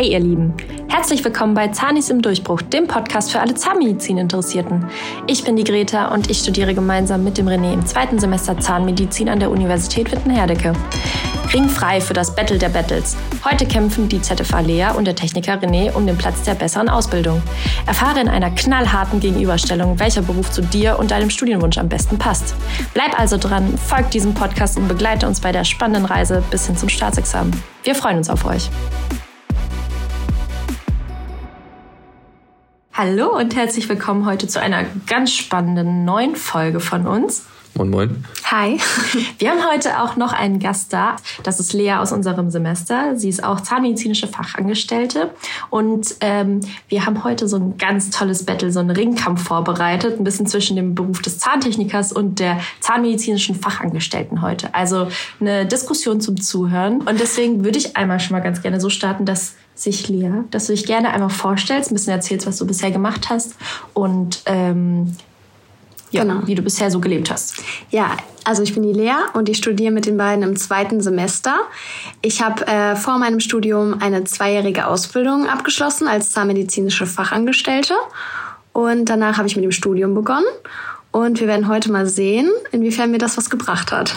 Hey ihr Lieben, herzlich willkommen bei Zahnis im Durchbruch, dem Podcast für alle Zahnmedizin-Interessierten. Ich bin die Greta und ich studiere gemeinsam mit dem René im zweiten Semester Zahnmedizin an der Universität Witten-Herdecke. Ringfrei für das Battle der Battles. Heute kämpfen die ZFA Lea und der Techniker René um den Platz der besseren Ausbildung. Erfahre in einer knallharten Gegenüberstellung, welcher Beruf zu dir und deinem Studienwunsch am besten passt. Bleib also dran, folg diesem Podcast und begleite uns bei der spannenden Reise bis hin zum Staatsexamen. Wir freuen uns auf euch. Hallo und herzlich willkommen heute zu einer ganz spannenden neuen Folge von uns. Moin, moin. Hi. Wir haben heute auch noch einen Gast da. Das ist Lea aus unserem Semester. Sie ist auch zahnmedizinische Fachangestellte. Und ähm, wir haben heute so ein ganz tolles Battle, so einen Ringkampf vorbereitet. Ein bisschen zwischen dem Beruf des Zahntechnikers und der zahnmedizinischen Fachangestellten heute. Also eine Diskussion zum Zuhören. Und deswegen würde ich einmal schon mal ganz gerne so starten, dass sich Lea, dass du dich gerne einmal vorstellst, ein bisschen erzählst, was du bisher gemacht hast und ähm, ja, genau. wie du bisher so gelebt hast. Ja, also ich bin die Lea und ich studiere mit den beiden im zweiten Semester. Ich habe äh, vor meinem Studium eine zweijährige Ausbildung abgeschlossen als zahnmedizinische Fachangestellte und danach habe ich mit dem Studium begonnen. Und wir werden heute mal sehen, inwiefern mir das was gebracht hat.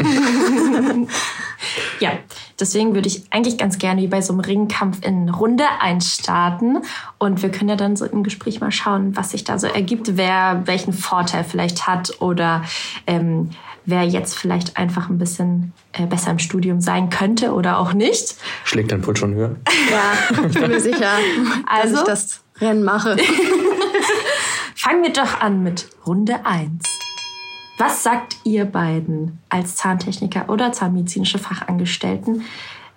ja, deswegen würde ich eigentlich ganz gerne wie bei so einem Ringkampf in Runde einstarten. Und wir können ja dann so im Gespräch mal schauen, was sich da so ergibt, wer welchen Vorteil vielleicht hat oder ähm, wer jetzt vielleicht einfach ein bisschen äh, besser im Studium sein könnte oder auch nicht. Schlägt dein Puls schon höher? Ja, ich bin mir sicher, also, dass ich das Rennen mache. Fangen wir doch an mit Runde 1. Was sagt ihr beiden als Zahntechniker oder zahnmedizinische Fachangestellten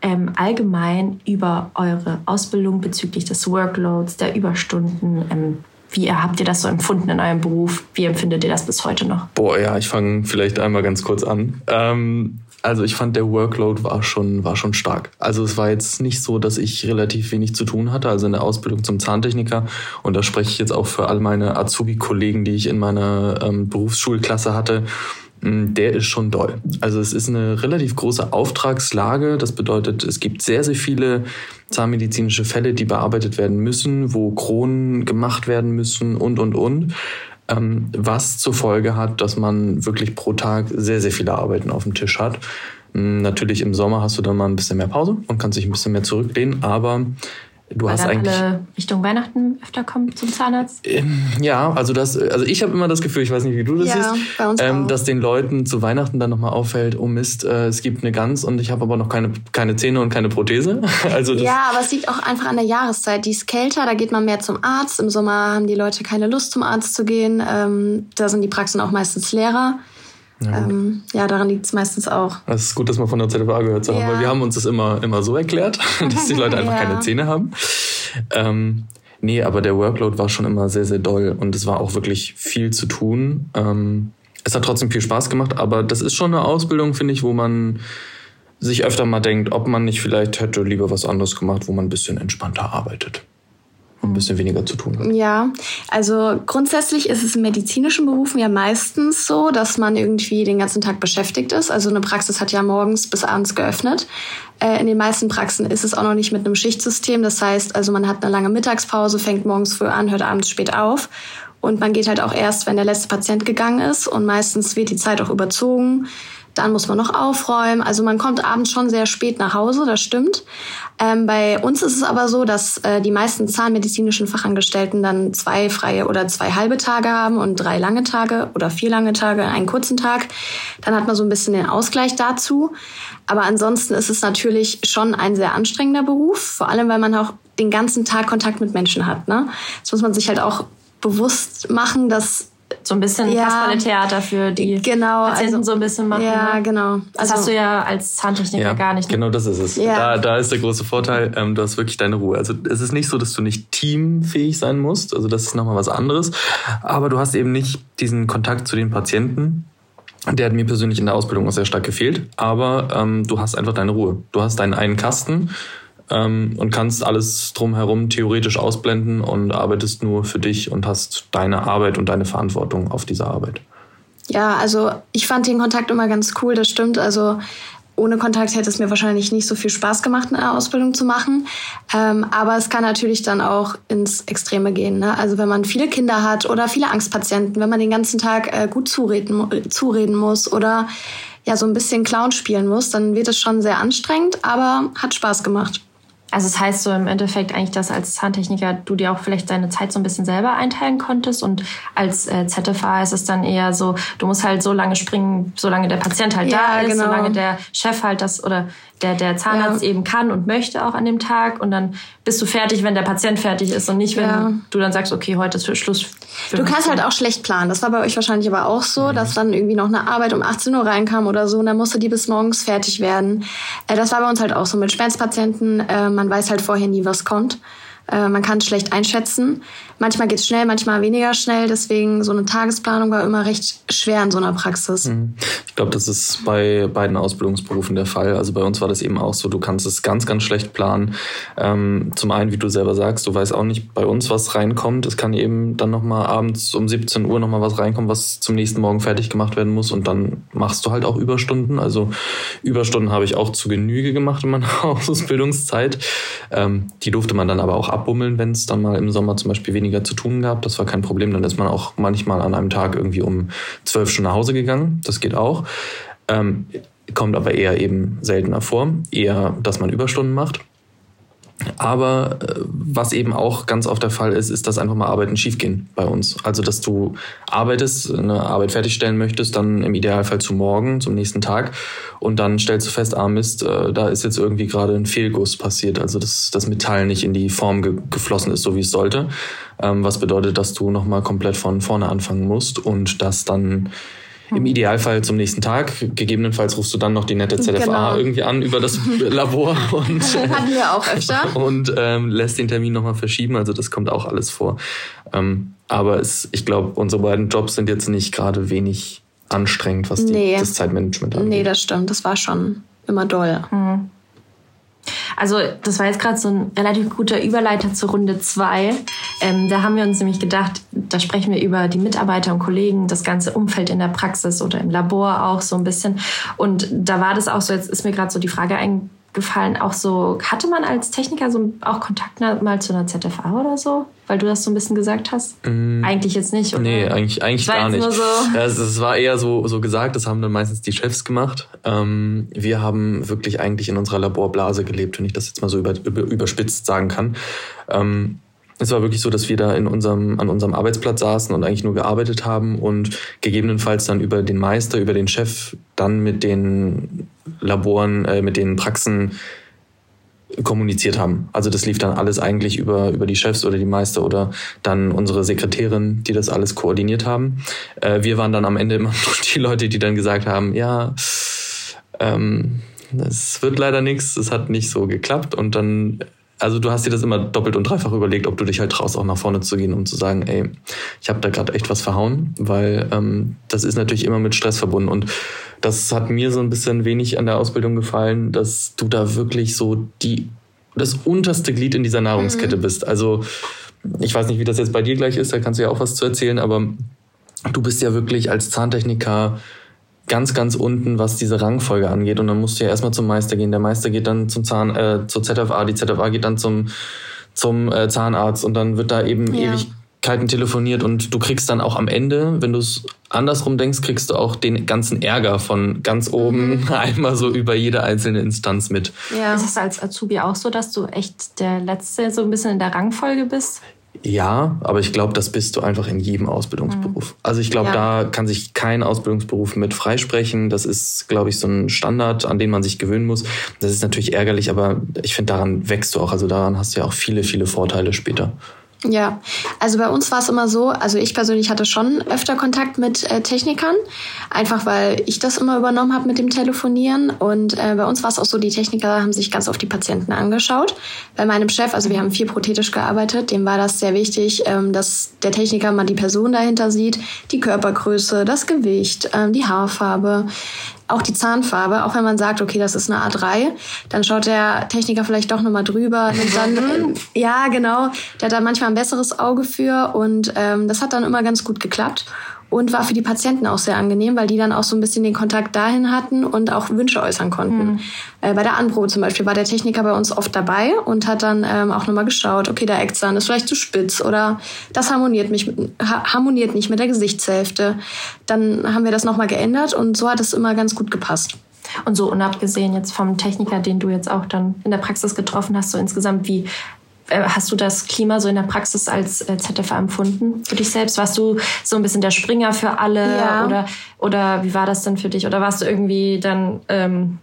ähm, allgemein über eure Ausbildung bezüglich des Workloads, der Überstunden? Ähm, wie habt ihr das so empfunden in eurem Beruf? Wie empfindet ihr das bis heute noch? Boah, ja, ich fange vielleicht einmal ganz kurz an. Ähm, also ich fand der Workload war schon, war schon stark. Also es war jetzt nicht so, dass ich relativ wenig zu tun hatte, also in der Ausbildung zum Zahntechniker. Und da spreche ich jetzt auch für all meine Azubi-Kollegen, die ich in meiner ähm, Berufsschulklasse hatte. Mm, der ist schon doll. Also es ist eine relativ große Auftragslage. Das bedeutet, es gibt sehr, sehr viele zahnmedizinische Fälle, die bearbeitet werden müssen, wo Kronen gemacht werden müssen und, und, und ähm, was zur Folge hat, dass man wirklich pro Tag sehr, sehr viele Arbeiten auf dem Tisch hat. Hm, natürlich im Sommer hast du dann mal ein bisschen mehr Pause und kannst dich ein bisschen mehr zurücklehnen, aber Du Weil hast dann eigentlich alle Richtung Weihnachten öfter kommen zum Zahnarzt. Ähm, ja, also das, also ich habe immer das Gefühl, ich weiß nicht, wie du das ja, siehst, bei uns ähm, auch. dass den Leuten zu Weihnachten dann nochmal auffällt, oh Mist, äh, es gibt eine Gans und ich habe aber noch keine keine Zähne und keine Prothese. also das, ja, aber es liegt auch einfach an der Jahreszeit. Die ist kälter, da geht man mehr zum Arzt. Im Sommer haben die Leute keine Lust zum Arzt zu gehen. Ähm, da sind die Praxen auch meistens leerer. Ja, ähm, ja daran liegt es meistens auch. Es ist gut, dass man von der ZFA gehört zu haben, Ja. weil wir haben uns das immer, immer so erklärt, dass die Leute einfach Ja. keine Zähne haben. Ähm, nee, aber der Workload war schon immer sehr, sehr doll und es war auch wirklich viel zu tun. Ähm, es hat trotzdem viel Spaß gemacht, aber das ist schon eine Ausbildung, finde ich, wo man sich öfter mal denkt, ob man nicht vielleicht hätte lieber was anderes gemacht, wo man ein bisschen entspannter arbeitet ein bisschen weniger zu tun hat. Ja, also grundsätzlich ist es in medizinischen Berufen ja meistens so, dass man irgendwie den ganzen Tag beschäftigt ist. Also eine Praxis hat ja morgens bis abends geöffnet. Äh, in den meisten Praxen ist es auch noch nicht mit einem Schichtsystem. Das heißt, also man hat eine lange Mittagspause, fängt morgens früh an, hört abends spät auf. Und man geht halt auch erst, wenn der letzte Patient gegangen ist. Und meistens wird die Zeit auch überzogen. Dann muss man noch aufräumen. Also man kommt abends schon sehr spät nach Hause, das stimmt. Ähm, bei uns ist es aber so, dass äh, die meisten zahnmedizinischen Fachangestellten dann zwei freie oder zwei halbe Tage haben und drei lange Tage oder vier lange Tage, einen kurzen Tag. Dann hat man so ein bisschen den Ausgleich dazu. Aber ansonsten ist es natürlich schon ein sehr anstrengender Beruf, vor allem weil man auch den ganzen Tag Kontakt mit Menschen hat. Ne? Das muss man sich halt auch bewusst machen, dass So ein bisschen Ja. Kasperle-Theater für die Genau, Patienten also- so ein bisschen machen. ja ne? genau. Das hast du ja als Zahntechniker gar nicht. ne? Genau das ist es. Ja. Da, da ist der große Vorteil, ähm, du hast wirklich deine Ruhe. Also es ist nicht so, dass du nicht teamfähig sein musst, also das ist nochmal was anderes, aber du hast eben nicht diesen Kontakt zu den Patienten. Der hat mir persönlich in der Ausbildung auch sehr stark gefehlt, aber ähm, du hast einfach deine Ruhe. Du hast deinen einen Kasten ähm, und kannst alles drumherum theoretisch ausblenden und arbeitest nur für dich und hast deine Arbeit und deine Verantwortung auf dieser Arbeit. Ja, also ich fand den Kontakt immer ganz cool, das stimmt. Also ohne Kontakt hätte es mir wahrscheinlich nicht so viel Spaß gemacht, eine Ausbildung zu machen. Ähm, aber es kann natürlich dann auch ins Extreme gehen. Ne? Also wenn man viele Kinder hat oder viele Angstpatienten, wenn man den ganzen Tag äh, gut zureden, zureden muss oder ja so ein bisschen Clown spielen muss, dann wird es schon sehr anstrengend, aber hat Spaß gemacht. Also es das heißt so im Endeffekt eigentlich, dass als Zahntechniker du dir auch vielleicht deine Zeit so ein bisschen selber einteilen konntest und als äh, ZFA ist es dann eher so, du musst halt so lange springen, solange der Patient halt ja, da ist, genau. solange der Chef halt das oder der, der Zahnarzt ja. eben kann und möchte auch an dem Tag und dann bist du fertig, wenn der Patient fertig ist und nicht, wenn ja. du dann sagst, okay, heute ist für Schluss. Du kannst halt auch schlecht planen. Das war bei euch wahrscheinlich aber auch so, mhm. dass dann irgendwie noch eine Arbeit um 18 Uhr reinkam oder so und dann musste die bis morgens fertig werden. Äh, das war bei uns halt auch so mit Schmerzpatienten. Äh, man weiß halt vorher nie, was kommt. Äh, man kann es schlecht einschätzen. Manchmal geht es schnell, manchmal weniger schnell. Deswegen so eine Tagesplanung war immer recht schwer in so einer Praxis. Mhm. Ich glaube, das ist bei beiden Ausbildungsberufen der Fall. Also bei uns war das eben auch so, du kannst es ganz, ganz schlecht planen. Ähm, zum einen, wie du selber sagst, du weißt auch nicht bei uns, was reinkommt. Es kann eben dann nochmal abends um 17 Uhr nochmal was reinkommen, was zum nächsten Morgen fertig gemacht werden muss. Und dann machst du halt auch Überstunden. Also Überstunden habe ich auch zu Genüge gemacht in meiner Ausbildungszeit. Ähm, die durfte man dann aber auch abbummeln, wenn es dann mal im Sommer zum Beispiel weniger zu tun gab. Das war kein Problem. Dann ist man auch manchmal an einem Tag irgendwie um zwölf Stunden nach Hause gegangen. Das geht auch. Ähm, kommt aber eher eben seltener vor. Eher, dass man Überstunden macht. Aber äh, was eben auch ganz oft der Fall ist, ist, dass einfach mal Arbeiten schiefgehen bei uns. Also, dass du arbeitest, eine Arbeit fertigstellen möchtest, dann im Idealfall zu morgen, zum nächsten Tag. Und dann stellst du fest, ah Mist, äh, da ist jetzt irgendwie gerade ein Fehlguss passiert. Also, dass das Metall nicht in die Form ge geflossen ist, so wie es sollte. Ähm, was bedeutet, dass du nochmal komplett von vorne anfangen musst und das dann im Idealfall zum nächsten Tag. Gegebenenfalls rufst du dann noch die nette ZFA genau. irgendwie an über das Labor und hatten wir auch öfter und ähm, lässt den Termin nochmal verschieben. Also das kommt auch alles vor. Ähm, aber es, ich glaube, unsere beiden Jobs sind jetzt nicht gerade wenig anstrengend, was die, das Zeitmanagement angeht. Nee, das stimmt. Das war schon immer doll. Mhm. Also das war jetzt gerade so ein relativ guter Überleiter zur Runde zwei. Ähm, da haben wir uns nämlich gedacht, da sprechen wir über die Mitarbeiter und Kollegen, das ganze Umfeld in der Praxis oder im Labor auch so ein bisschen. Und da war das auch so, jetzt ist mir gerade so die Frage eingefallen, auch so, hatte man als Techniker so auch Kontakt mal zu einer ZFA oder so? Weil du das so ein bisschen gesagt hast? Mm, eigentlich jetzt nicht, oder? Nee, eigentlich, eigentlich gar nicht. So es, es, war eher so, so gesagt, das haben dann meistens die Chefs gemacht. Ähm, wir haben wirklich eigentlich in unserer Laborblase gelebt, wenn ich das jetzt mal so über, über, überspitzt sagen kann. Ähm, es war wirklich so, dass wir da in unserem, an unserem Arbeitsplatz saßen und eigentlich nur gearbeitet haben und gegebenenfalls dann über den Meister, über den Chef, dann mit den Laboren, äh, mit den Praxen kommuniziert haben. Also das lief dann alles eigentlich über, über die Chefs oder die Meister oder dann unsere Sekretärin, die das alles koordiniert haben. Äh, wir waren dann am Ende immer die Leute, die dann gesagt haben, ja, ähm, es wird leider nichts, es hat nicht so geklappt und dann also du hast dir das immer doppelt und dreifach überlegt, ob du dich halt traust, auch nach vorne zu gehen, um zu sagen, ey, ich habe da gerade echt was verhauen, weil ähm, das ist natürlich immer mit Stress verbunden. Und das hat mir so ein bisschen wenig an der Ausbildung gefallen, dass du da wirklich so die das unterste Glied in dieser Nahrungskette mhm. bist. Also ich weiß nicht, wie das jetzt bei dir gleich ist, da kannst du ja auch was zu erzählen, aber du bist ja wirklich als Zahntechniker ganz, ganz unten, was diese Rangfolge angeht. Und dann musst du ja erstmal zum Meister gehen. Der Meister geht dann zum Zahn, äh, zur ZFA, die ZFA geht dann zum, zum äh, Zahnarzt und dann wird da eben ja. Ewigkeiten telefoniert und du kriegst dann auch am Ende, wenn du es andersrum denkst, kriegst du auch den ganzen Ärger von ganz oben mhm. einmal so über jede einzelne Instanz mit. Ja. Ist es als Azubi auch so, dass du echt der Letzte so ein bisschen in der Rangfolge bist? Ja, aber ich glaube, das bist du einfach in jedem Ausbildungsberuf. Mhm. Also ich glaube, ja. da kann sich kein Ausbildungsberuf mit freisprechen. Das ist, glaube ich, so ein Standard, an den man sich gewöhnen muss. Das ist natürlich ärgerlich, aber ich finde, daran wächst du auch. Also daran hast du ja auch viele, viele Vorteile später. Ja, also bei uns war es immer so, also ich persönlich hatte schon öfter Kontakt mit äh, Technikern, einfach weil ich das immer übernommen habe mit dem Telefonieren. Und äh, bei uns war es auch so, die Techniker haben sich ganz oft die Patienten angeschaut. Bei meinem Chef, also wir haben viel prothetisch gearbeitet, dem war das sehr wichtig, ähm, dass der Techniker mal die Person dahinter sieht, die Körpergröße, das Gewicht, ähm, die Haarfarbe auch die Zahnfarbe, auch wenn man sagt, okay, das ist eine A3, dann schaut der Techniker vielleicht doch nochmal drüber. Und dann, äh, ja, genau, der hat da manchmal ein besseres Auge für und ähm, das hat dann immer ganz gut geklappt. Und war für die Patienten auch sehr angenehm, weil die dann auch so ein bisschen den Kontakt dahin hatten und auch Wünsche äußern konnten. Mhm. Äh, bei der Anprobe zum Beispiel war der Techniker bei uns oft dabei und hat dann ähm, auch nochmal geschaut, okay, der Eckzahn ist vielleicht zu spitz oder das harmoniert, mich, harmoniert nicht mit der Gesichtshälfte. Dann haben wir das nochmal geändert und so hat es immer ganz gut gepasst. Und so unabgesehen jetzt vom Techniker, den du jetzt auch dann in der Praxis getroffen hast, so insgesamt, wie hast du das Klima so in der Praxis als äh, ZFA empfunden für dich selbst? Warst du so ein bisschen der Springer für alle ja. oder, oder wie war das denn für dich? Oder warst du irgendwie dann ähm,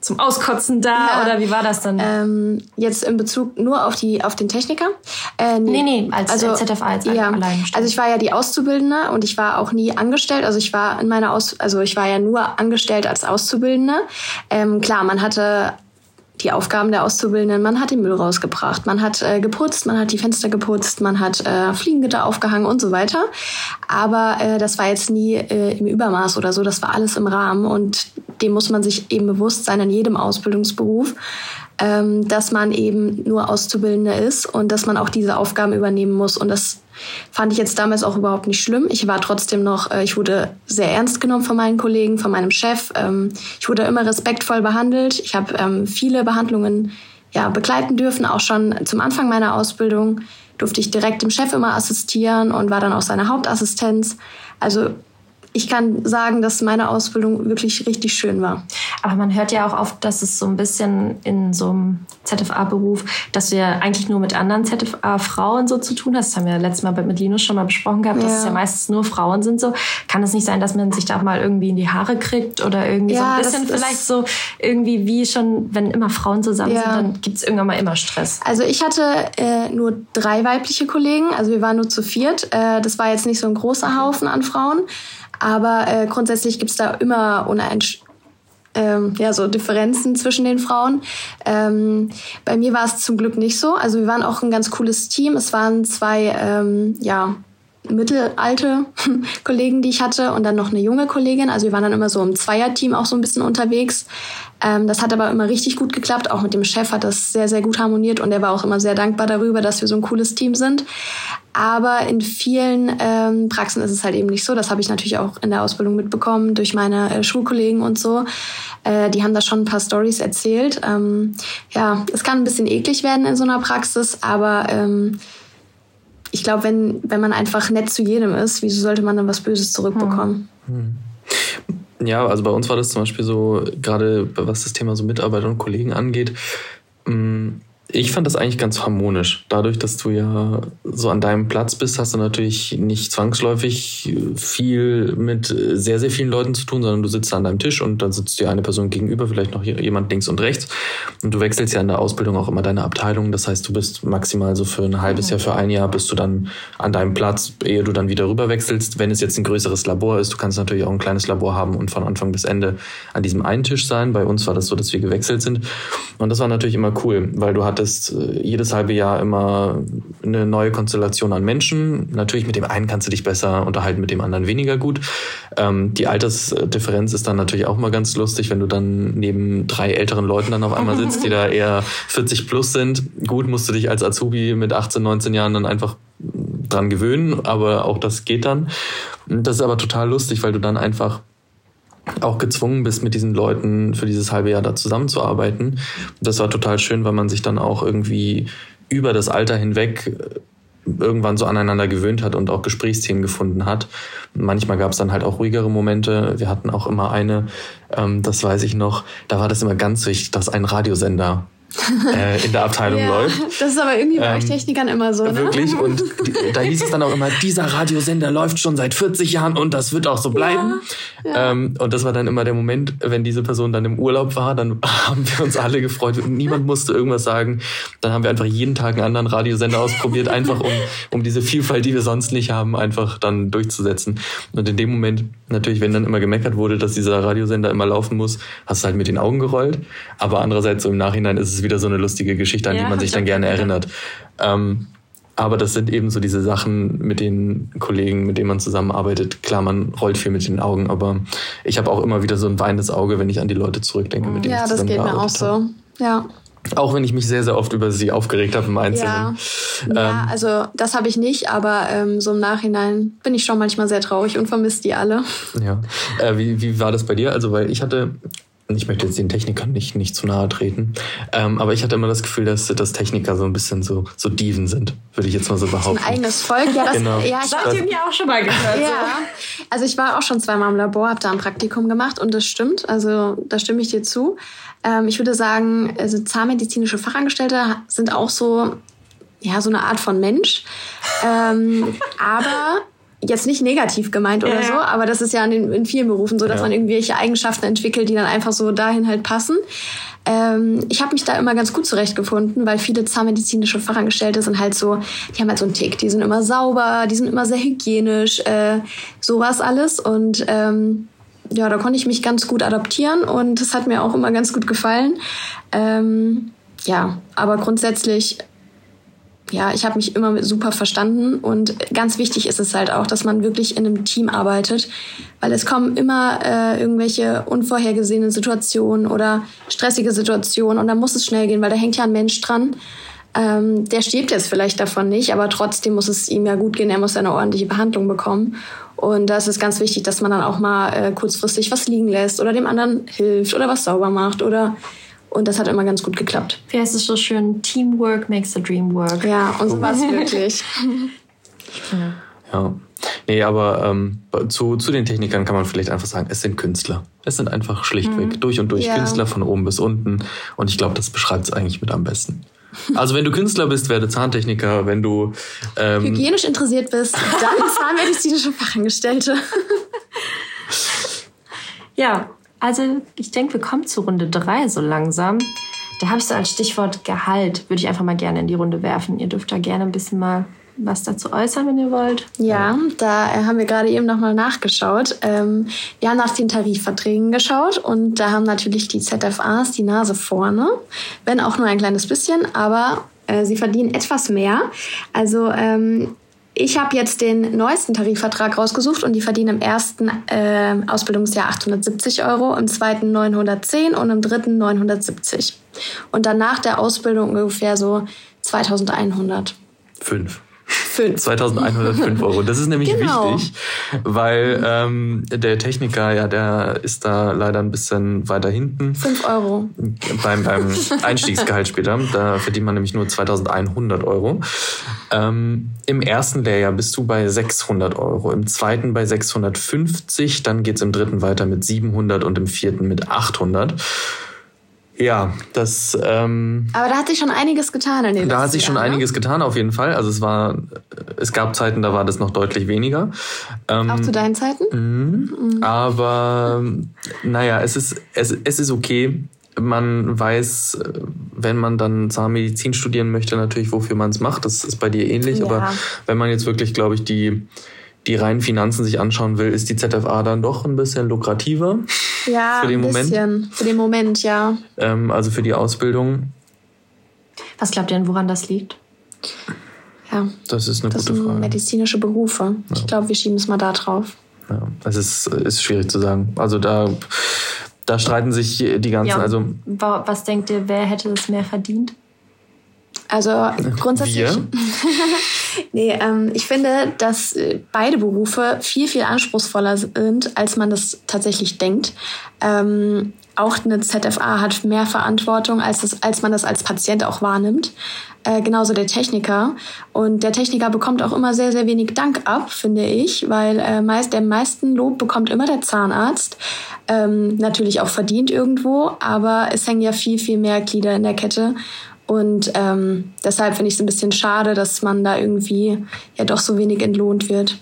zum Auskotzen da ja. oder wie war das dann? Ähm, jetzt in Bezug nur auf die auf den Techniker? Äh, nee, nee, nee als also, ZFA als ja, allein. Also ich war ja die Auszubildende und ich war auch nie angestellt. Also ich war in meiner Aus also ich war ja nur angestellt als Auszubildende. Ähm, klar, man hatte die Aufgaben der Auszubildenden. Man hat den Müll rausgebracht, man hat äh, geputzt, man hat die Fenster geputzt, man hat äh, Fliegengitter aufgehangen und so weiter. Aber äh, das war jetzt nie äh, im Übermaß oder so, das war alles im Rahmen und dem muss man sich eben bewusst sein in jedem Ausbildungsberuf, ähm, dass man eben nur Auszubildende ist und dass man auch diese Aufgaben übernehmen muss. Und das fand ich jetzt damals auch überhaupt nicht schlimm. Ich war trotzdem noch, äh, ich wurde sehr ernst genommen von meinen Kollegen, von meinem Chef. Ähm, ich wurde immer respektvoll behandelt. Ich habe ähm, viele Behandlungen ja, begleiten dürfen, auch schon zum Anfang meiner Ausbildung durfte ich direkt dem Chef immer assistieren und war dann auch seine Hauptassistenz. Also ich kann sagen, dass meine Ausbildung wirklich richtig schön war. Aber man hört ja auch oft, dass es so ein bisschen in so einem ZFA-Beruf, dass du ja eigentlich nur mit anderen ZFA-Frauen so zu tun hast. Das haben wir ja letztes Mal mit Linus schon mal besprochen gehabt, dass ja. es ja meistens nur Frauen sind so. Kann es nicht sein, dass man sich da mal irgendwie in die Haare kriegt oder irgendwie ja, so ein bisschen vielleicht so irgendwie wie schon, wenn immer Frauen zusammen ja. sind, dann gibt es irgendwann mal immer Stress. Also ich hatte äh, nur drei weibliche Kollegen, also wir waren nur zu viert. Äh, das war jetzt nicht so ein großer Haufen an Frauen. Aber äh, grundsätzlich gibt's da immer uneinsch ähm, ja, so Differenzen zwischen den Frauen. Ähm, bei mir war es zum Glück nicht so. Also wir waren auch ein ganz cooles Team. Es waren zwei, ähm, ja, mittelalte Kollegen, die ich hatte und dann noch eine junge Kollegin. Also wir waren dann immer so im Zweierteam auch so ein bisschen unterwegs. Ähm, das hat aber immer richtig gut geklappt. Auch mit dem Chef hat das sehr, sehr gut harmoniert und er war auch immer sehr dankbar darüber, dass wir so ein cooles Team sind. Aber in vielen ähm, Praxen ist es halt eben nicht so. Das habe ich natürlich auch in der Ausbildung mitbekommen durch meine äh, Schulkollegen und so. Äh, die haben da schon ein paar Stories erzählt. Ähm, ja, es kann ein bisschen eklig werden in so einer Praxis, aber ähm, ich glaube, wenn, wenn man einfach nett zu jedem ist, wieso sollte man dann was Böses zurückbekommen? Hm. Ja, also bei uns war das zum Beispiel so, gerade was das Thema so Mitarbeiter und Kollegen angeht, hm, ich fand das eigentlich ganz harmonisch. Dadurch, dass du ja so an deinem Platz bist, hast du natürlich nicht zwangsläufig viel mit sehr, sehr vielen Leuten zu tun, sondern du sitzt an deinem Tisch und dann sitzt dir eine Person gegenüber, vielleicht noch jemand links und rechts. Und du wechselst ja in der Ausbildung auch immer deine Abteilung. Das heißt, du bist maximal so für ein halbes Jahr, für ein Jahr bist du dann an deinem Platz, ehe du dann wieder rüber wechselst. Wenn es jetzt ein größeres Labor ist, du kannst natürlich auch ein kleines Labor haben und von Anfang bis Ende an diesem einen Tisch sein. Bei uns war das so, dass wir gewechselt sind. Und das war natürlich immer cool, weil du hattest hattest äh, jedes halbe Jahr immer eine neue Konstellation an Menschen. Natürlich mit dem einen kannst du dich besser unterhalten, mit dem anderen weniger gut. Ähm, die Altersdifferenz ist dann natürlich auch mal ganz lustig, wenn du dann neben drei älteren Leuten dann auf einmal sitzt, die da eher 40 plus sind. Gut, musst du dich als Azubi mit 18, 19 Jahren dann einfach dran gewöhnen, aber auch das geht dann. Das ist aber total lustig, weil du dann einfach auch gezwungen bist, mit diesen Leuten für dieses halbe Jahr da zusammenzuarbeiten. Das war total schön, weil man sich dann auch irgendwie über das Alter hinweg äh, irgendwann so aneinander gewöhnt hat und auch Gesprächsthemen gefunden hat. Manchmal gab es dann halt auch ruhigere Momente. Wir hatten auch immer eine, ähm, das weiß ich noch, da war das immer ganz wichtig, dass ein Radiosender äh, in der Abteilung ja, läuft. Das ist aber irgendwie bei ähm, euch Technikern immer so, ne? Wirklich. Und die, da hieß es dann auch immer, dieser Radiosender läuft schon seit 40 Jahren und das wird auch so bleiben. Ja, ja. Ähm, und das war dann immer der Moment, wenn diese Person dann im Urlaub war, dann haben wir uns alle gefreut. Und niemand musste irgendwas sagen. Dann haben wir einfach jeden Tag einen anderen Radiosender ausprobiert, einfach um, um diese Vielfalt, die wir sonst nicht haben, einfach dann durchzusetzen. Und in dem Moment, natürlich, wenn dann immer gemeckert wurde, dass dieser Radiosender immer laufen muss, hast du halt mit den Augen gerollt. Aber andererseits so im Nachhinein ist es ist wieder so eine lustige Geschichte, an ja, die man sich dann gerne erinnert. Ähm, aber das sind eben so diese Sachen mit den Kollegen, mit denen man zusammenarbeitet. Klar, man rollt viel mit den Augen, aber ich habe auch immer wieder so ein weinendes Auge, wenn ich an die Leute zurückdenke, mit denen ja, ich habe. Ja, das geht mir auch so. Ja. Auch wenn ich mich sehr, sehr oft über sie aufgeregt habe im Einzelnen. Ja, ja Ähm, also das habe ich nicht, aber ähm, so im Nachhinein bin ich schon manchmal sehr traurig und vermisse die alle. Ja. Äh, wie, wie war das bei dir? Also, weil ich hatte, ich möchte jetzt den Technikern nicht, nicht zu nahe treten, ähm, aber ich hatte immer das Gefühl, dass, dass Techniker so ein bisschen so, so Dieven sind, würde ich jetzt mal so Ein behaupten. eigenes Volk, ja, das, Genau. ja, ich Das habt ihr mir auch schon mal gehört. Ja, also ich war auch schon zweimal im Labor, habe da ein Praktikum gemacht und das stimmt. Also da stimme ich dir zu. Ähm, ich würde sagen, also zahnmedizinische Fachangestellte sind auch so, ja, so eine Art von Mensch. Ähm, aber jetzt nicht negativ gemeint oder Ja, so, ja. aber das ist ja in, den, in vielen Berufen so, dass Ja. man irgendwelche Eigenschaften entwickelt, die dann einfach so dahin halt passen. Ähm, ich habe mich da immer ganz gut zurechtgefunden, weil viele zahnmedizinische Fachangestellte sind halt so, die haben halt so einen Tick, die sind immer sauber, die sind immer sehr hygienisch, äh, sowas alles und ähm, ja, da konnte ich mich ganz gut adaptieren und das hat mir auch immer ganz gut gefallen. Ähm, ja, aber grundsätzlich ja, ich habe mich immer super verstanden und ganz wichtig ist es halt auch, dass man wirklich in einem Team arbeitet, weil es kommen immer äh, irgendwelche unvorhergesehenen Situationen oder stressige Situationen und da muss es schnell gehen, weil da hängt ja ein Mensch dran. Ähm, der stirbt jetzt vielleicht davon nicht, aber trotzdem muss es ihm ja gut gehen, er muss eine ordentliche Behandlung bekommen. Und da ist es ganz wichtig, dass man dann auch mal äh, kurzfristig was liegen lässt oder dem anderen hilft oder was sauber macht oder und das hat immer ganz gut geklappt. Wie heißt es so schön? Teamwork makes the dream work. Ja, und so war es wirklich. Ja. Nee, aber ähm, zu, zu den Technikern kann man vielleicht einfach sagen, es sind Künstler. Es sind einfach schlichtweg durch und durch Ja. Künstler von oben bis unten. Und ich glaube, das beschreibt es eigentlich mit am besten. Also wenn du Künstler bist, werde Zahntechniker. Wenn du ähm, hygienisch interessiert bist, dann zahnmedizinische Fachangestellte. Ja, also ich denke, wir kommen zu Runde drei so langsam. Da habe ich so als Stichwort Gehalt, würde ich einfach mal gerne in die Runde werfen. Ihr dürft da gerne ein bisschen mal was dazu äußern, wenn ihr wollt. Ja, da äh, haben wir gerade eben nochmal nachgeschaut. Ähm, wir haben nach den Tarifverträgen geschaut und da haben natürlich die ZFAs die Nase vorne, wenn auch nur ein kleines bisschen, aber äh, sie verdienen etwas mehr. Also ähm, ich habe jetzt den neuesten Tarifvertrag rausgesucht und die verdienen im ersten äh, Ausbildungsjahr 870 Euro, im zweiten 910 und im dritten 970. Und dann nach der Ausbildung ungefähr so 2100. fünf. Fünf. 2105 Euro. Das ist nämlich Genau. wichtig, weil ähm, der Techniker, ja, der ist da leider ein bisschen weiter hinten. 5 Euro. beim, beim Einstiegsgehalt später. Da verdient man nämlich nur 2100 Euro. Ähm, Im ersten Lehrjahr bist du bei 600 Euro, im zweiten bei 650, dann geht's im dritten weiter mit 700 und im vierten mit 800. Ja, das, ähm, Aber da hat sich schon einiges getan in den da hat sich schon Jahren, ne? einiges getan, auf jeden Fall. Also es war, es gab Zeiten, da war das noch deutlich weniger. Ähm, Auch zu deinen Zeiten? Mhm. Aber naja, es ist, es, es ist okay. Man weiß, äh, wenn man dann Zahnmedizin studieren möchte, natürlich, wofür man es macht. Das ist bei dir ähnlich. Ja. Aber wenn man jetzt wirklich, glaube ich, die, die reinen Finanzen sich anschauen will, ist die ZFA dann doch ein bisschen lukrativer. Ja, Für den ein Moment? bisschen. Für den Moment, ja. Ähm, also für die Ausbildung. Was glaubt ihr denn, woran das liegt? Ja, Das ist eine das gute sind Frage. medizinische Berufe. Ich glaube, wir schieben es mal da drauf. Ja, es ist, ist schwierig zu sagen. Also da, da streiten sich die ganzen, Ja, also wa- was denkt ihr, wer hätte das mehr verdient? Also grundsätzlich. wir. Nee, ähm, ich finde, dass äh, beide Berufe viel, viel anspruchsvoller sind, als man das tatsächlich denkt. Ähm, auch eine ZFA hat mehr Verantwortung, als, das, als man das als Patient auch wahrnimmt. Äh, genauso der Techniker. Und der Techniker bekommt auch immer sehr, sehr wenig Dank ab, finde ich, weil äh, meist, der meisten Lob bekommt immer der Zahnarzt. Ähm, natürlich auch verdient irgendwo, aber es hängen ja viel, viel mehr Glieder in der Kette. Und ähm, deshalb finde ich es ein bisschen schade, dass man da irgendwie ja doch so wenig entlohnt wird.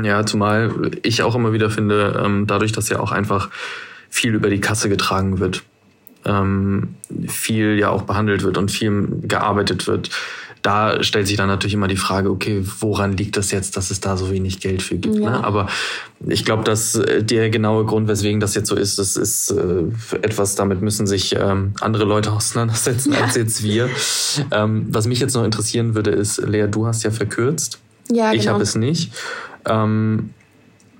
Ja, zumal ich auch immer wieder finde, ähm, dadurch, dass ja auch einfach viel über die Kasse getragen wird, ähm, viel ja auch behandelt wird und viel gearbeitet wird, da stellt sich dann natürlich immer die Frage, okay, woran liegt das jetzt, dass es da so wenig Geld für gibt? Ja. Ne? Aber ich glaube, dass äh, der genaue Grund, weswegen das jetzt so ist, das ist äh, etwas, damit müssen sich ähm, andere Leute auseinandersetzen als jetzt wir. Ähm, was mich jetzt noch interessieren würde, ist, Lea, du hast ja verkürzt. Ja, Ich genau. habe es nicht. Ähm,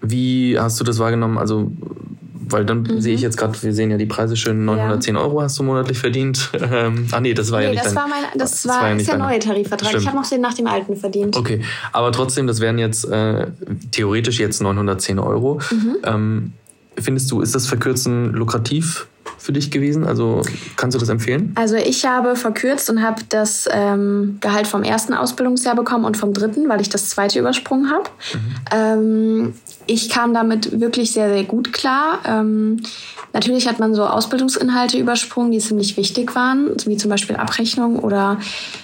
wie hast du das wahrgenommen? Also weil dann mhm. sehe ich jetzt gerade, wir sehen ja die Preise schön, 910 ja. Euro hast du monatlich verdient. Ähm, ach nee, das war nee, ja nicht das dein, war mein, das, das war, war ja ist der neue Tarifvertrag. Stimmt. Ich habe noch den nach dem alten verdient. Okay, aber trotzdem, das wären jetzt äh, theoretisch jetzt 910 Euro. Mhm. Ähm, findest du, ist das Verkürzen lukrativ für dich gewesen? Also kannst du das empfehlen? Also ich habe verkürzt und habe das ähm, Gehalt vom ersten Ausbildungsjahr bekommen und vom dritten, weil ich das zweite übersprungen habe. Mhm. Ähm, ich kam damit wirklich sehr, sehr gut klar. Ähm, natürlich hat man so Ausbildungsinhalte übersprungen, die ziemlich wichtig waren, wie zum Beispiel Abrechnung oder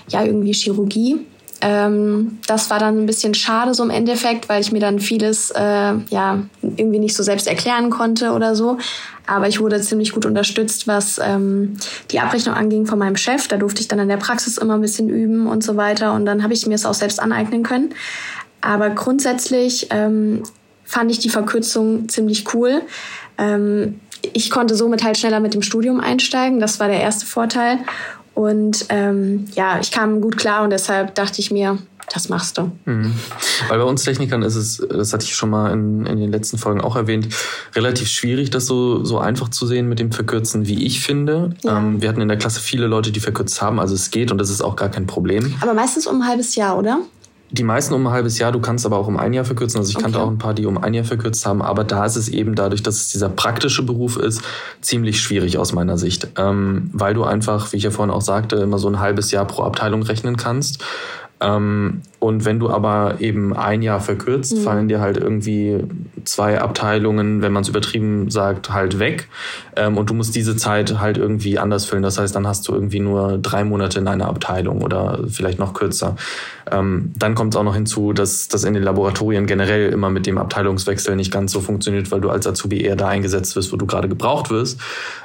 ja irgendwie Chirurgie. Ähm, das war dann ein bisschen schade so im Endeffekt, weil ich mir dann vieles äh, ja irgendwie nicht so selbst erklären konnte oder so. Aber ich wurde ziemlich gut unterstützt, was ähm, die Abrechnung anging von meinem Chef. Da durfte ich dann in der Praxis immer ein bisschen üben und so weiter. Und dann habe ich mir es auch selbst aneignen können. Aber grundsätzlich ähm, fand ich die Verkürzung ziemlich cool. Ähm, ich konnte somit halt schneller mit dem Studium einsteigen. Das war der erste Vorteil. Und ähm, ja, ich kam gut klar und deshalb dachte ich mir, das machst du. Mhm. Weil bei uns Technikern ist es, das hatte ich schon mal in, in den letzten Folgen auch erwähnt, relativ schwierig, das so, so einfach zu sehen mit dem Verkürzen, wie ich finde. Ja. Ähm, wir hatten in der Klasse viele Leute, die verkürzt haben, also es geht und das ist auch gar kein Problem. Aber meistens um ein halbes Jahr, oder? Die meisten um ein halbes Jahr, du kannst aber auch um ein Jahr verkürzen. Also ich kannte auch ein paar, die um ein Jahr verkürzt haben, aber da ist es eben dadurch, dass es dieser praktische Beruf ist, ziemlich schwierig aus meiner Sicht. Ähm, weil du einfach, wie ich ja vorhin auch sagte, immer so ein halbes Jahr pro Abteilung rechnen kannst. Ähm, und wenn du aber eben ein Jahr verkürzt, mhm. fallen dir halt irgendwie zwei Abteilungen, wenn man es übertrieben sagt, halt weg. Ähm, und du musst diese Zeit halt irgendwie anders füllen. Das heißt, dann hast du irgendwie nur drei Monate in einer Abteilung oder vielleicht noch kürzer. Ähm, dann kommt es auch noch hinzu, dass das in den Laboratorien generell immer mit dem Abteilungswechsel nicht ganz so funktioniert, weil du als Azubi eher da eingesetzt wirst, wo du gerade gebraucht wirst.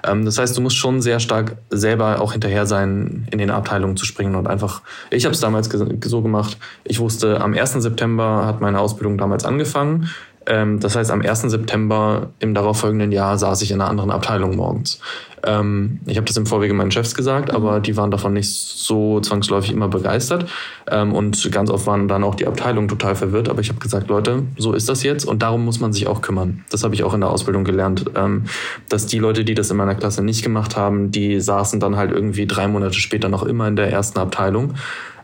Ähm, das heißt, du musst schon sehr stark selber auch hinterher sein, in den Abteilungen zu springen und einfach, ich habe es damals so gemacht, ich wusste, am 1. September hat meine Ausbildung damals angefangen. Ähm, das heißt, am 1. September im darauffolgenden Jahr saß ich in einer anderen Abteilung morgens. Ähm, ich habe das im Vorwege meinen Chefs gesagt, mhm. aber die waren davon nicht so zwangsläufig immer begeistert. Ähm, und ganz oft waren dann auch die Abteilungen total verwirrt. Aber ich habe gesagt, Leute, so ist das jetzt und darum muss man sich auch kümmern. Das habe ich auch in der Ausbildung gelernt, ähm, dass die Leute, die das in meiner Klasse nicht gemacht haben, die saßen dann halt irgendwie drei Monate später noch immer in der ersten Abteilung.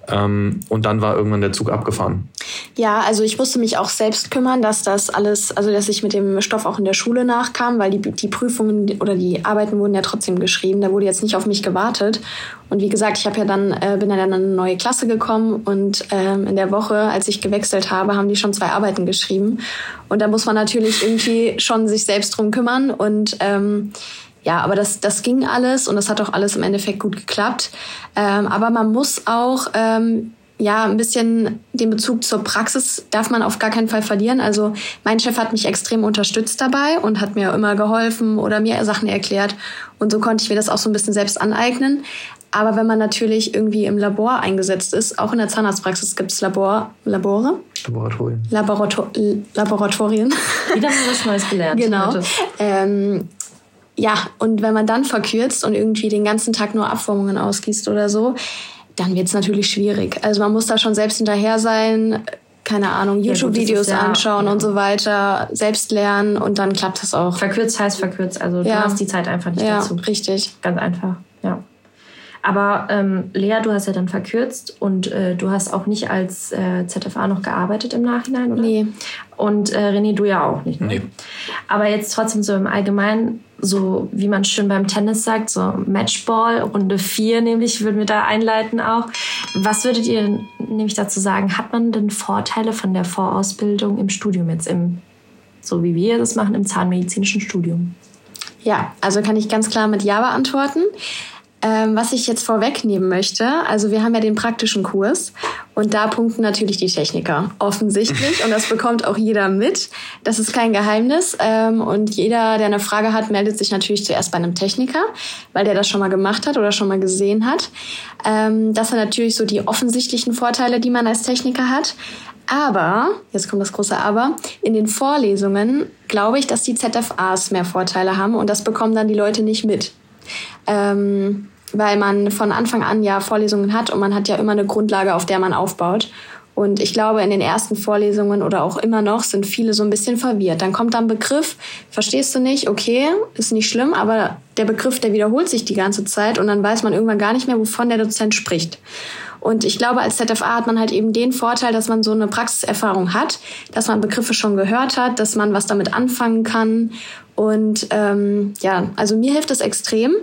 Ähm, und dann war irgendwann der Zug abgefahren. Ja, also ich musste mich auch selbst kümmern, dass das alles, also dass ich mit dem Stoff auch in der Schule nachkam, weil die, die Prüfungen oder die Arbeiten wurden ja trotzdem geschrieben. Da wurde jetzt nicht auf mich gewartet. Und wie gesagt, ich habe ja dann äh, bin dann in eine neue Klasse gekommen und ähm, in der Woche, als ich gewechselt habe, haben die schon zwei Arbeiten geschrieben. Und da muss man natürlich irgendwie schon sich selbst drum kümmern und ähm, ja, aber das, das ging alles und das hat auch alles im Endeffekt gut geklappt. Ähm, aber man muss auch ähm, ja, ein bisschen den Bezug zur Praxis darf man auf gar keinen Fall verlieren. Also mein Chef hat mich extrem unterstützt dabei und hat mir immer geholfen oder mir Sachen erklärt. Und so konnte ich mir das auch so ein bisschen selbst aneignen. Aber wenn man natürlich irgendwie im Labor eingesetzt ist, auch in der Zahnarztpraxis gibt es Labor, Labore? Laboratorien. Laborator Laboratorien. Wieder mal was Neues gelernt. genau. Ähm, ja, und wenn man dann verkürzt und irgendwie den ganzen Tag nur Abformungen ausgießt oder so, dann wird es natürlich schwierig. Also man muss da schon selbst hinterher sein, keine Ahnung, YouTube-Videos ja, anschauen ja. und so weiter, selbst lernen und dann klappt das auch. Verkürzt heißt verkürzt, also du hast die Zeit einfach nicht ja, dazu. richtig. Ganz einfach, ja. Aber ähm, Lea, du hast ja dann verkürzt und äh, du hast auch nicht als äh, ZFA noch gearbeitet im Nachhinein, oder? Nee. Und äh, René, du ja auch nicht. Ne? Nee. Aber jetzt trotzdem so im Allgemeinen, so wie man schön beim Tennis sagt, so Matchball, Runde 4 nämlich, würden wir da einleiten auch. Was würdet ihr nämlich dazu sagen? Hat man denn Vorteile von der Vorausbildung im Studium jetzt im, so wie wir das machen, im zahnmedizinischen Studium? Ja, also kann ich ganz klar mit Ja beantworten. Ähm, was ich jetzt vorwegnehmen möchte, also wir haben ja den praktischen Kurs und da punkten natürlich die Techniker offensichtlich und das bekommt auch jeder mit. Das ist kein Geheimnis ähm, und jeder, der eine Frage hat, meldet sich natürlich zuerst bei einem Techniker, weil der das schon mal gemacht hat oder schon mal gesehen hat. Ähm, das sind natürlich so die offensichtlichen Vorteile, die man als Techniker hat. Aber, jetzt kommt das große Aber, in den Vorlesungen glaube ich, dass die ZFAs mehr Vorteile haben und das bekommen dann die Leute nicht mit ähm, weil man von Anfang an ja Vorlesungen hat und man hat ja immer eine Grundlage, auf der man aufbaut. Und ich glaube, in den ersten Vorlesungen oder auch immer noch sind viele so ein bisschen verwirrt. Dann kommt da ein Begriff, verstehst du nicht, okay, ist nicht schlimm, aber der Begriff, der wiederholt sich die ganze Zeit und dann weiß man irgendwann gar nicht mehr, wovon der Dozent spricht. Und ich glaube, als ZFA hat man halt eben den Vorteil, dass man so eine Praxiserfahrung hat, dass man Begriffe schon gehört hat, dass man was damit anfangen kann. Und ähm, ja, also mir hilft das extrem,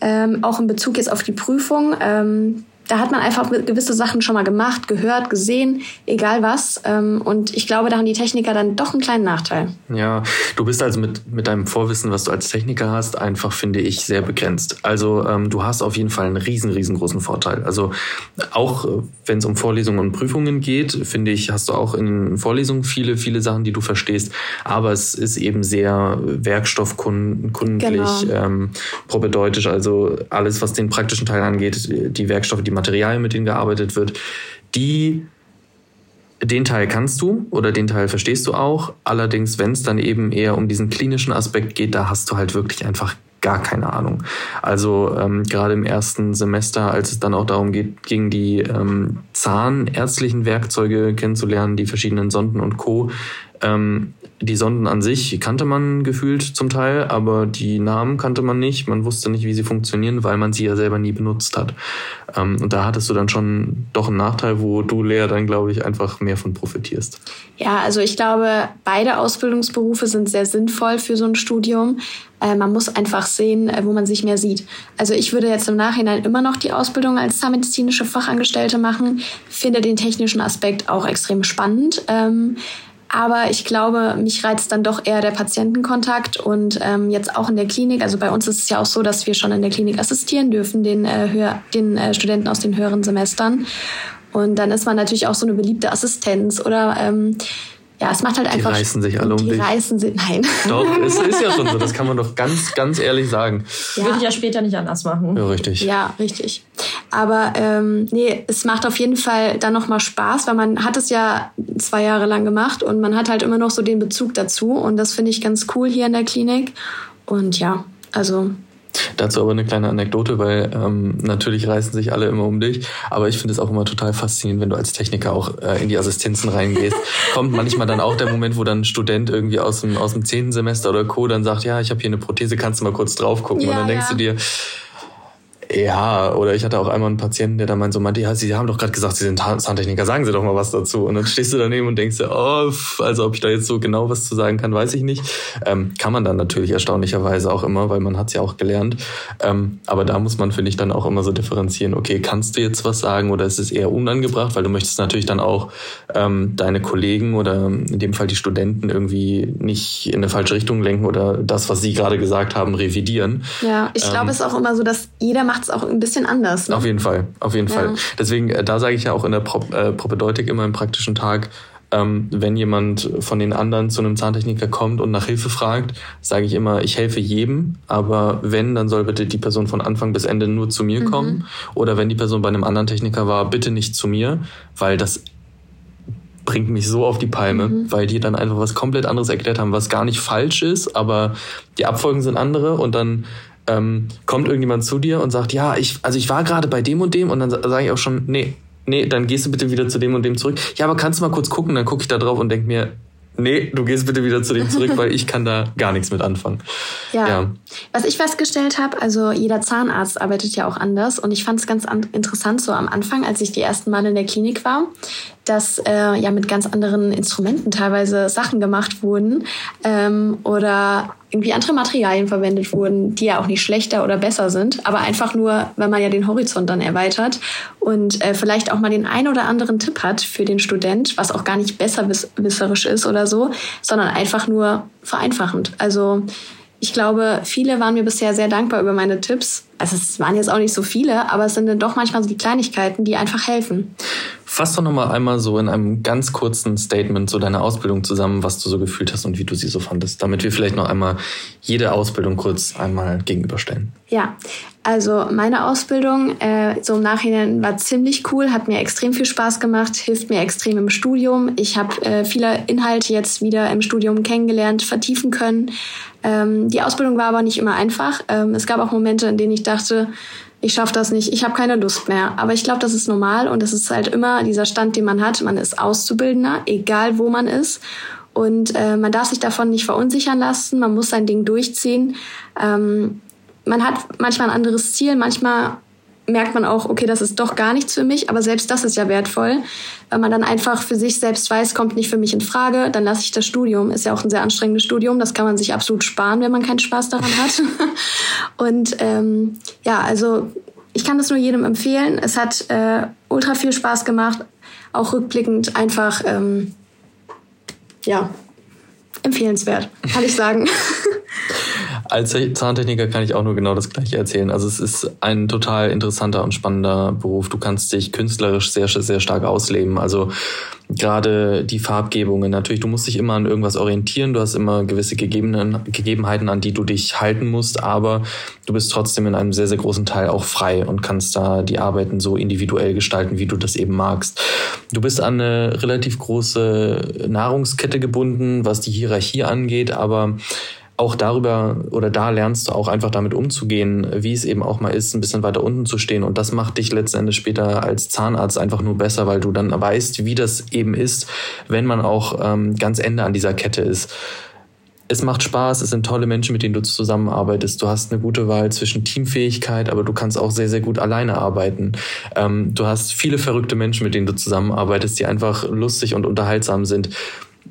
ähm, auch in Bezug jetzt auf die Prüfung. Ähm, da hat man einfach gewisse Sachen schon mal gemacht, gehört, gesehen, egal was. Ähm, und ich glaube, da haben die Techniker dann doch einen kleinen Nachteil. Ja, du bist also mit, mit deinem Vorwissen, was du als Techniker hast, einfach, finde ich, sehr begrenzt. Also ähm, du hast auf jeden Fall einen riesen, riesengroßen Vorteil. Also auch äh, wenn es um Vorlesungen und Prüfungen geht, finde ich, hast du auch in Vorlesungen viele, viele Sachen, die du verstehst. Aber es ist eben sehr werkstoffkundlich, genau. ähm, propedeutisch, also alles, was den praktischen Teil angeht, die Werkstoffe, die Materialien, mit denen gearbeitet wird, die den Teil kannst du oder den Teil verstehst du auch. Allerdings, wenn es dann eben eher um diesen klinischen Aspekt geht, da hast du halt wirklich einfach gar keine Ahnung. Also ähm, gerade im ersten Semester, als es dann auch darum geht, ging die ähm, zahnärztlichen Werkzeuge kennenzulernen, die verschiedenen Sonden und Co. Ähm, die Sonden an sich kannte man gefühlt zum Teil, aber die Namen kannte man nicht. Man wusste nicht, wie sie funktionieren, weil man sie ja selber nie benutzt hat. Ähm, und da hattest du dann schon doch einen Nachteil, wo du, Lea, dann, glaube ich, einfach mehr von profitierst. Ja, also ich glaube, beide Ausbildungsberufe sind sehr sinnvoll für so ein Studium. Äh, man muss einfach sehen, äh, wo man sich mehr sieht. Also ich würde jetzt im Nachhinein immer noch die Ausbildung als zahnmedizinische Fachangestellte machen, finde den technischen Aspekt auch extrem spannend. Ähm, aber ich glaube, mich reizt dann doch eher der Patientenkontakt und ähm, jetzt auch in der Klinik. Also bei uns ist es ja auch so, dass wir schon in der Klinik assistieren dürfen, den, äh, höher, den äh, Studenten aus den höheren Semestern. Und dann ist man natürlich auch so eine beliebte Assistenz oder ähm, ja, es macht halt einfach. Die reißen sich alle um die dich. reißen sich, nein. Doch, es ist ja schon so. Das kann man doch ganz, ganz ehrlich sagen. Ja. Würde ich ja später nicht anders machen. Ja, richtig. Ja, richtig. Aber ähm, nee, es macht auf jeden Fall dann nochmal Spaß, weil man hat es ja zwei Jahre lang gemacht und man hat halt immer noch so den Bezug dazu. Und das finde ich ganz cool hier in der Klinik. Und ja, also Dazu aber eine kleine Anekdote, weil ähm, natürlich reißen sich alle immer um dich, aber ich finde es auch immer total faszinierend, wenn du als Techniker auch äh, in die Assistenzen reingehst. Kommt manchmal dann auch der Moment, wo dann ein Student irgendwie aus dem, aus dem zehnten Semester oder Co. dann sagt, ja, ich habe hier eine Prothese, kannst du mal kurz drauf gucken? Ja, und dann denkst ja. du dir, ja, oder ich hatte auch einmal einen Patienten, der da meinte so meinte, ja, Sie haben doch gerade gesagt, Sie sind Zahntechniker, sagen Sie doch mal was dazu. Und dann stehst du daneben und denkst dir, oh, also ob ich da jetzt so genau was zu sagen kann, weiß ich nicht. Ähm, kann man dann natürlich erstaunlicherweise auch immer, weil man hat's ja auch gelernt. Ähm, aber da muss man, finde ich, dann auch immer so differenzieren, okay, kannst du jetzt was sagen oder ist es eher unangebracht, weil du möchtest natürlich dann auch ähm, deine Kollegen oder in dem Fall die Studenten irgendwie nicht in eine falsche Richtung lenken oder das, was sie gerade gesagt haben, revidieren. Ja, ich glaube, ähm, es ist auch immer so, dass jeder macht macht es auch ein bisschen anders. Ne? Auf jeden Fall, auf jeden ja. Fall. Deswegen, äh, da sage ich ja auch in der Pro äh, Propedeutik immer im praktischen Tag, ähm, wenn jemand von den anderen zu einem Zahntechniker kommt und nach Hilfe fragt, sage ich immer, ich helfe jedem, aber wenn, dann soll bitte die Person von Anfang bis Ende nur zu mir mhm. kommen. Oder wenn die Person bei einem anderen Techniker war, bitte nicht zu mir, weil das bringt mich so auf die Palme, mhm. weil die dann einfach was komplett anderes erklärt haben, was gar nicht falsch ist, aber die Abfolgen sind andere und dann ähm, kommt irgendjemand zu dir und sagt, ja, ich, also ich war gerade bei dem und dem und dann sage ich auch schon, nee, nee, dann gehst du bitte wieder zu dem und dem zurück. Ja, aber kannst du mal kurz gucken, dann gucke ich da drauf und denk mir, nee, du gehst bitte wieder zu dem zurück, weil ich kann da gar nichts mit anfangen. Ja. ja. Was ich festgestellt habe, also jeder Zahnarzt arbeitet ja auch anders und ich fand es ganz interessant so am Anfang, als ich die ersten Mal in der Klinik war, dass äh, ja mit ganz anderen Instrumenten teilweise Sachen gemacht wurden ähm, oder irgendwie andere Materialien verwendet wurden, die ja auch nicht schlechter oder besser sind, aber einfach nur, wenn man ja den Horizont dann erweitert und äh, vielleicht auch mal den ein oder anderen Tipp hat für den Student, was auch gar nicht besserwisserisch ist oder so, sondern einfach nur vereinfachend. Also ich glaube, viele waren mir bisher sehr dankbar über meine Tipps. Also es waren jetzt auch nicht so viele, aber es sind dann doch manchmal so die Kleinigkeiten, die einfach helfen. Fass doch nochmal einmal so in einem ganz kurzen Statement so deine Ausbildung zusammen, was du so gefühlt hast und wie du sie so fandest, damit wir vielleicht noch einmal jede Ausbildung kurz einmal gegenüberstellen. Ja, also meine Ausbildung äh, so im Nachhinein war ziemlich cool, hat mir extrem viel Spaß gemacht, hilft mir extrem im Studium. Ich habe äh, viele Inhalte jetzt wieder im Studium kennengelernt, vertiefen können. Ähm, die Ausbildung war aber nicht immer einfach. Ähm, es gab auch Momente, in denen ich dachte, ich schaffe das nicht, ich habe keine Lust mehr. Aber ich glaube, das ist normal und das ist halt immer dieser Stand, den man hat. Man ist Auszubildender, egal wo man ist. Und äh, man darf sich davon nicht verunsichern lassen, man muss sein Ding durchziehen. Ähm, man hat manchmal ein anderes Ziel, manchmal merkt man auch, okay, das ist doch gar nichts für mich, aber selbst das ist ja wertvoll, weil man dann einfach für sich selbst weiß, kommt nicht für mich in Frage, dann lasse ich das Studium. Ist ja auch ein sehr anstrengendes Studium, das kann man sich absolut sparen, wenn man keinen Spaß daran hat. Und ähm, ja, also ich kann das nur jedem empfehlen. Es hat äh, ultra viel Spaß gemacht, auch rückblickend einfach, ähm, ja, empfehlenswert, kann ich sagen. Als Zahntechniker kann ich auch nur genau das Gleiche erzählen. Also es ist ein total interessanter und spannender Beruf. Du kannst dich künstlerisch sehr, sehr stark ausleben. Also gerade die Farbgebungen. Natürlich, du musst dich immer an irgendwas orientieren. Du hast immer gewisse Gegebenheiten, an die du dich halten musst. Aber du bist trotzdem in einem sehr, sehr großen Teil auch frei und kannst da die Arbeiten so individuell gestalten, wie du das eben magst. Du bist an eine relativ große Nahrungskette gebunden, was die Hierarchie angeht. Aber auch darüber oder da lernst du auch einfach damit umzugehen, wie es eben auch mal ist, ein bisschen weiter unten zu stehen. Und das macht dich letztendlich später als Zahnarzt einfach nur besser, weil du dann weißt, wie das eben ist, wenn man auch ähm, ganz Ende an dieser Kette ist. Es macht Spaß, es sind tolle Menschen, mit denen du zusammenarbeitest. Du hast eine gute Wahl zwischen Teamfähigkeit, aber du kannst auch sehr, sehr gut alleine arbeiten. Ähm, du hast viele verrückte Menschen, mit denen du zusammenarbeitest, die einfach lustig und unterhaltsam sind.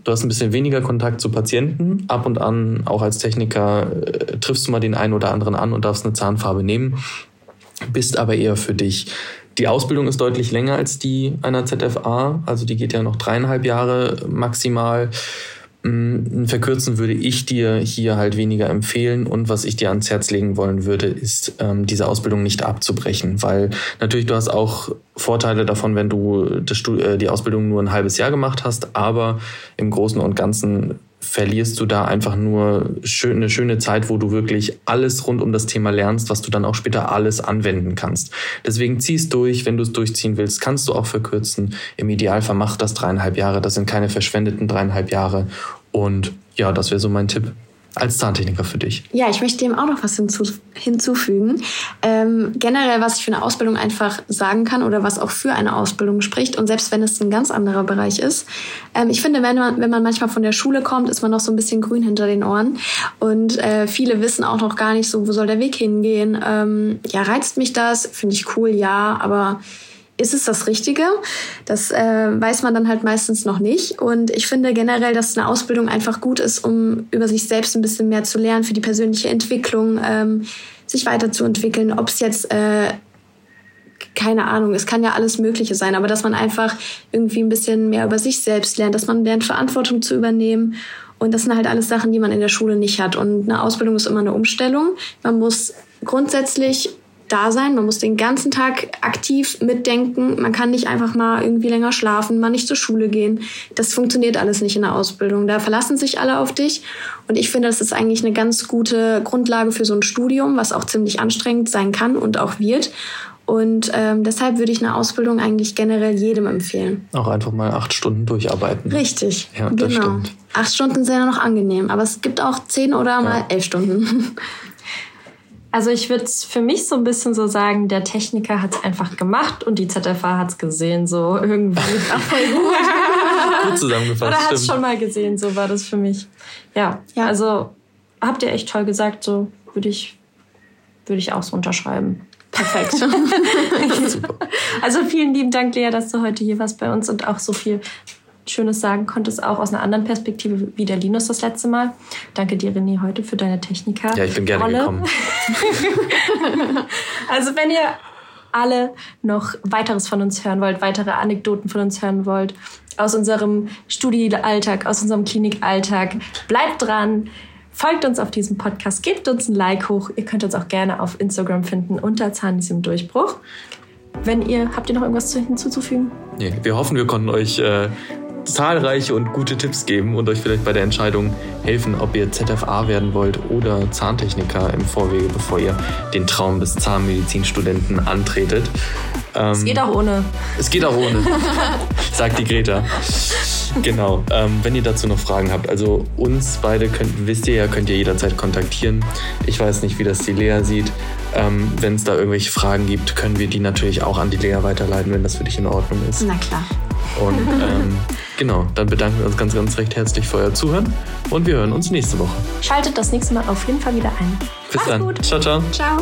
Du hast ein bisschen weniger Kontakt zu Patienten. Ab und an, auch als Techniker, äh, triffst du mal den einen oder anderen an und darfst eine Zahnfarbe nehmen, bist aber eher für dich. Die Ausbildung ist deutlich länger als die einer ZFA, also die geht ja noch dreieinhalb Jahre maximal. Mm, verkürzen würde ich dir hier halt weniger empfehlen. Und was ich dir ans Herz legen wollen würde, ist ähm, diese Ausbildung nicht abzubrechen, weil natürlich du hast auch Vorteile davon, wenn du äh, die Ausbildung nur ein halbes Jahr gemacht hast, aber im Großen und Ganzen verlierst du da einfach nur eine schöne Zeit, wo du wirklich alles rund um das Thema lernst, was du dann auch später alles anwenden kannst. Deswegen ziehst durch, wenn du es durchziehen willst, kannst du auch verkürzen. Im Idealfall mach das dreieinhalb Jahre. Das sind keine verschwendeten dreieinhalb Jahre. Und ja, das wäre so mein Tipp als Zahntechniker für dich? Ja, ich möchte dem auch noch was hinzu, hinzufügen. Ähm, generell, was ich für eine Ausbildung einfach sagen kann oder was auch für eine Ausbildung spricht und selbst wenn es ein ganz anderer Bereich ist. Ähm, ich finde, wenn man, wenn man manchmal von der Schule kommt, ist man noch so ein bisschen grün hinter den Ohren und äh, viele wissen auch noch gar nicht so, wo soll der Weg hingehen. Ähm, ja, reizt mich das? Finde ich cool, ja, aber ist es das Richtige? Das äh, weiß man dann halt meistens noch nicht. Und ich finde generell, dass eine Ausbildung einfach gut ist, um über sich selbst ein bisschen mehr zu lernen, für die persönliche Entwicklung, ähm, sich weiterzuentwickeln. Ob es jetzt, äh, keine Ahnung, es kann ja alles Mögliche sein, aber dass man einfach irgendwie ein bisschen mehr über sich selbst lernt, dass man lernt, Verantwortung zu übernehmen. Und das sind halt alles Sachen, die man in der Schule nicht hat. Und eine Ausbildung ist immer eine Umstellung. Man muss grundsätzlich da sein. Man muss den ganzen Tag aktiv mitdenken. Man kann nicht einfach mal irgendwie länger schlafen, mal nicht zur Schule gehen. Das funktioniert alles nicht in der Ausbildung. Da verlassen sich alle auf dich. Und ich finde, das ist eigentlich eine ganz gute Grundlage für so ein Studium, was auch ziemlich anstrengend sein kann und auch wird. Und ähm, deshalb würde ich eine Ausbildung eigentlich generell jedem empfehlen. Auch einfach mal acht Stunden durcharbeiten. Richtig. Ja, genau. Acht Stunden sind ja noch angenehm, aber es gibt auch zehn oder ja. mal elf Stunden. Also ich würde für mich so ein bisschen so sagen, der Techniker hat es einfach gemacht und die ZFA hat es gesehen, so irgendwie. Ach, voll gut. gut zusammengefasst. Oder hat es schon mal gesehen, so war das für mich. Ja, ja. also habt ihr echt toll gesagt, so würde ich, würde ich auch so unterschreiben. Perfekt. also vielen lieben Dank, Lea, dass du heute hier warst bei uns und auch so viel Schönes sagen konntest, auch aus einer anderen Perspektive wie der Linus das letzte Mal. Danke dir, René, heute für deine Techniker. Ja, ich bin gerne Rolle. gekommen. also wenn ihr alle noch weiteres von uns hören wollt, weitere Anekdoten von uns hören wollt, aus unserem Studialltag, aus unserem Klinikalltag, bleibt dran. Folgt uns auf diesem Podcast, gebt uns ein Like hoch. Ihr könnt uns auch gerne auf Instagram finden unter Zahnis im Durchbruch. Wenn ihr, habt ihr noch irgendwas hinzuzufügen? Nee, wir hoffen, wir konnten euch äh, zahlreiche und gute Tipps geben und euch vielleicht bei der Entscheidung helfen, ob ihr ZFA werden wollt oder Zahntechniker im Vorwege, bevor ihr den Traum des Zahnmedizinstudenten antretet. Ähm, es geht auch ohne. Es geht auch ohne, sagt die Greta. genau. Ähm, wenn ihr dazu noch Fragen habt, also uns beide könnt, wisst ihr ja, könnt ihr jederzeit kontaktieren. Ich weiß nicht, wie das die Lea sieht. Ähm, wenn es da irgendwelche Fragen gibt, können wir die natürlich auch an die Lea weiterleiten, wenn das für dich in Ordnung ist. Na klar. Und ähm, genau, dann bedanken wir uns ganz, ganz recht herzlich für euer Zuhören und wir hören uns nächste Woche. Schaltet das nächste Mal auf jeden Fall wieder ein. Bis dann. Gut. Ciao, ciao. Ciao.